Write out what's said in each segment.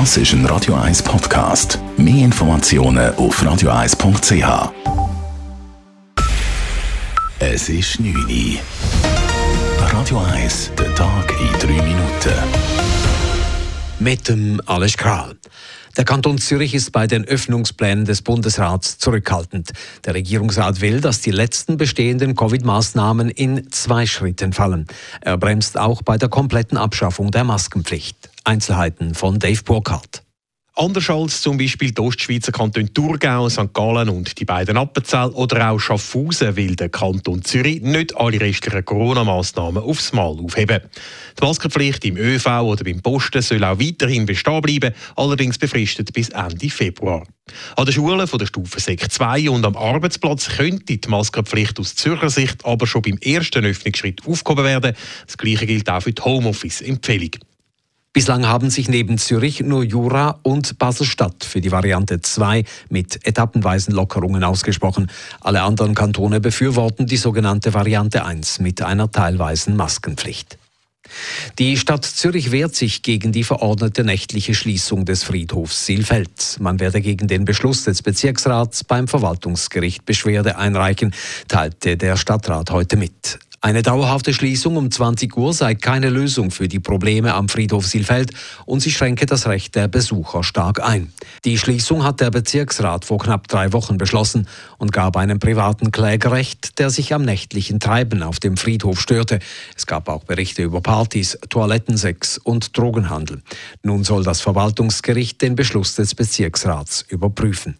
Das ist ein Radio 1 Podcast. Mehr Informationen auf radio1.ch. Es ist 9 Uhr. Radio 1, der Tag in 3 Minuten. Mit dem Alles Kral. Der Kanton Zürich ist bei den Öffnungsplänen des Bundesrats zurückhaltend. Der Regierungsrat will, dass die letzten bestehenden Covid-Maßnahmen in zwei Schritten fallen. Er bremst auch bei der kompletten Abschaffung der Maskenpflicht. Einzelheiten von Dave Burkhardt. Anders als zum Beispiel die Ostschweizer Kanton Thurgau, St. Gallen und die beiden Appenzell oder auch Schaffhausen will der Kanton Zürich nicht alle restlichen Corona-Massnahmen aufs Mal aufheben. Die Maskenpflicht im ÖV oder beim Posten soll auch weiterhin bestehen bleiben, allerdings befristet bis Ende Februar. An den Schulen von der Stufe Sek 2 und am Arbeitsplatz könnte die Maskenpflicht aus Zürcher Sicht aber schon beim ersten Öffnungsschritt aufgehoben werden. Das Gleiche gilt auch für die Homeoffice-Empfehlung. Bislang haben sich neben Zürich nur Jura und Basel-Stadt für die Variante 2 mit etappenweisen Lockerungen ausgesprochen. Alle anderen Kantone befürworten die sogenannte Variante 1 mit einer teilweisen Maskenpflicht. Die Stadt Zürich wehrt sich gegen die verordnete nächtliche Schließung des Friedhofs Silfeld. Man werde gegen den Beschluss des Bezirksrats beim Verwaltungsgericht Beschwerde einreichen, teilte der Stadtrat heute mit. Eine dauerhafte Schließung um 20 Uhr sei keine Lösung für die Probleme am Friedhof Silfeld und sie schränke das Recht der Besucher stark ein. Die Schließung hat der Bezirksrat vor knapp drei Wochen beschlossen und gab einem privaten Kläger Recht, der sich am nächtlichen Treiben auf dem Friedhof störte. Es gab auch Berichte über Partys, Toilettensex und Drogenhandel. Nun soll das Verwaltungsgericht den Beschluss des Bezirksrats überprüfen.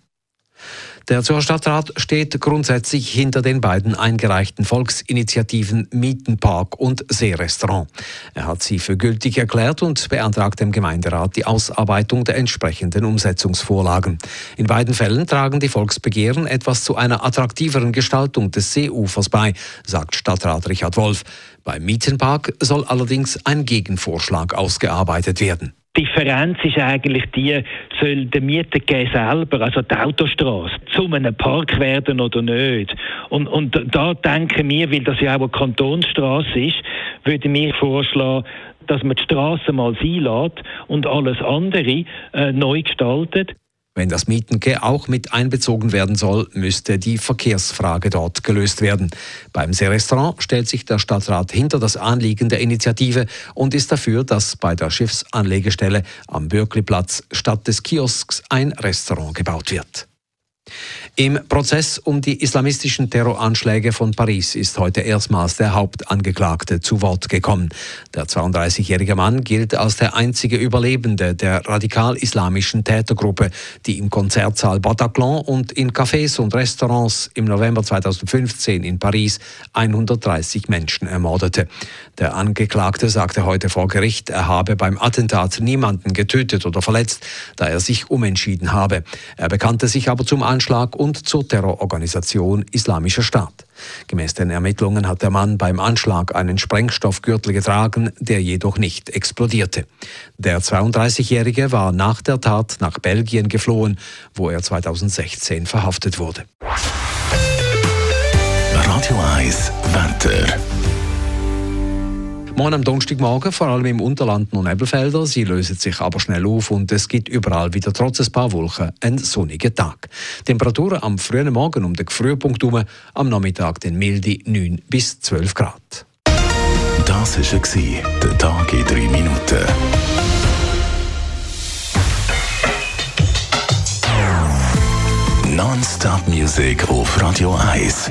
Der Zürcher Stadtrat steht grundsätzlich hinter den beiden eingereichten Volksinitiativen Mietenpark und Seerestaurant. Er hat sie für gültig erklärt und beantragt dem Gemeinderat die Ausarbeitung der entsprechenden Umsetzungsvorlagen. In beiden Fällen tragen die Volksbegehren etwas zu einer attraktiveren Gestaltung des Seeufers bei, sagt Stadtrat Richard Wolf. Beim Mietenpark soll allerdings ein Gegenvorschlag ausgearbeitet werden. Differenz ist eigentlich die, soll der Mietergeber selber, also die Autostraße, zu einem Park werden oder nicht. Und, und da denken wir, weil das ja auch eine Kantonsstraße ist, würde wir vorschlagen, dass man die Straße mal einlädt und alles andere äh, neu gestaltet. Wenn das Mietenke auch mit einbezogen werden soll, müsste die Verkehrsfrage dort gelöst werden. Beim Seerestaurant stellt sich der Stadtrat hinter das Anliegen der Initiative und ist dafür, dass bei der Schiffsanlegestelle am Bürkliplatz statt des Kiosks ein Restaurant gebaut wird. Im Prozess um die islamistischen Terroranschläge von Paris ist heute erstmals der Hauptangeklagte zu Wort gekommen. Der 32-jährige Mann gilt als der einzige Überlebende der radikal-islamischen Tätergruppe, die im Konzertsaal Bataclan und in Cafés und Restaurants im November 2015 in Paris 130 Menschen ermordete. Der Angeklagte sagte heute vor Gericht, er habe beim Attentat niemanden getötet oder verletzt, da er sich umentschieden habe. Er bekannte sich aber zum Anschlag und zur Terrororganisation Islamischer Staat. Gemäß den Ermittlungen hat der Mann beim Anschlag einen Sprengstoffgürtel getragen, der jedoch nicht explodierte. Der 32-Jährige war nach der Tat nach Belgien geflohen, wo er 2016 verhaftet wurde. Radio 1 Wetter. Morgen am Donnerstagmorgen, vor allem im Unterland und Nebelfelder. Sie lösen sich aber schnell auf und es gibt überall wieder trotz ein paar Wolken einen sonnigen Tag. Temperaturen am frühen Morgen um den Frühpunkt herum, am Nachmittag den milde 9 bis 12 Grad. Das war der Tag in drei Minuten. Non-Stop Music auf Radio 1.